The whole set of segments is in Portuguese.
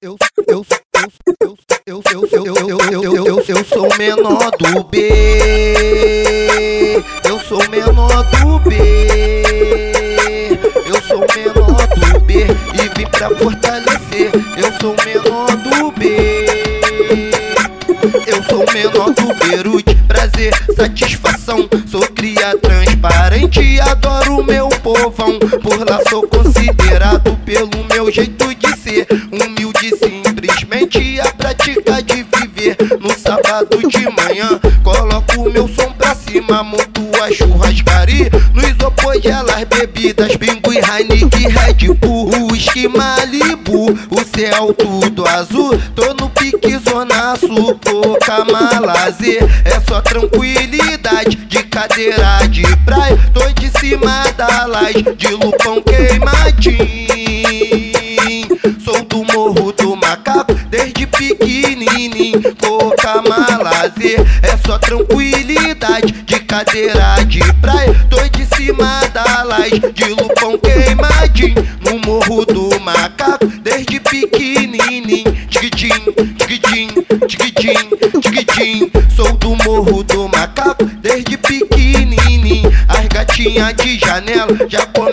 eu, eu, eu, eu, eu, eu, eu, eu, eu, eu, eu, eu, eu sou menor do B. Eu sou menor do B. Eu sou menor do B e vim pra fortalecer. Eu sou menor do B. Eu sou menor do Beirute, prazer, satisfação. Sou cria transparente, adoro meu povão. Por lá sou considerado pelo meu jeito de ser. A prática de viver. No sábado de manhã, coloco meu som pra cima, monto a churrascaria. No isopor gelas, bebidas, bingo e Heineken, Red Bull, whisky Malibu. O céu tudo azul, tô no pique zona sul, pouca malazer. É só tranquilidade de cadeira de praia. Tô de cima da laje, de lupão queimadinho. É só tranquilidade de cadeira de praia. Tô de cima da laje, de lupão queimadinho. No morro do macaco, desde pequenininho. Tiquitim, tiquitim, tiquitim, tiquitim. Sou do morro do macaco, desde pequenininho. As gatinhas de janela já começa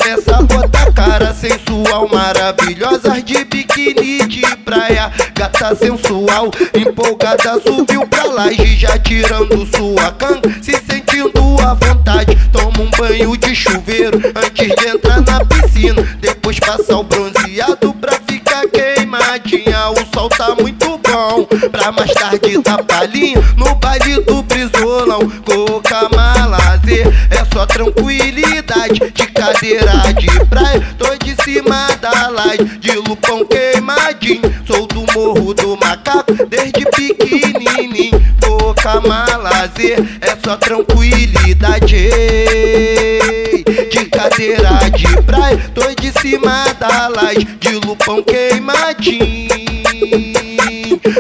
Gata sensual, empolgada subiu pra laje, já tirando sua canga, se sentindo à vontade. Toma um banho de chuveiro antes de entrar na piscina, depois passa o bronzeado pra ficar queimadinha. O sol tá muito bom, pra mais tarde dar palhinha no baile do brisolão. Coca malazer, é só tranquilidade de cadeira de praia. Tô de cima da laje, de lupão Sou do morro do macaco, desde pequenininho. Coca malazer, é só tranquilidade de cadeira de praia. Tô de cima da laje, de lupão queimadinho.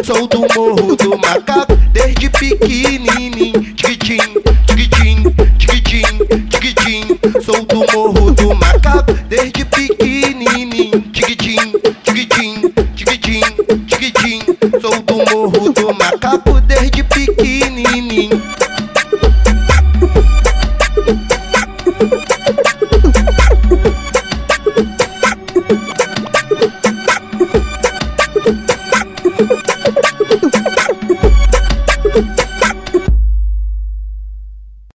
Sou do morro do macaco, desde pequenininho. Tiquitim, tiquitim, tiquitim, tiquitim. Sou do morro do macaco, desde pequenininho seguidinho.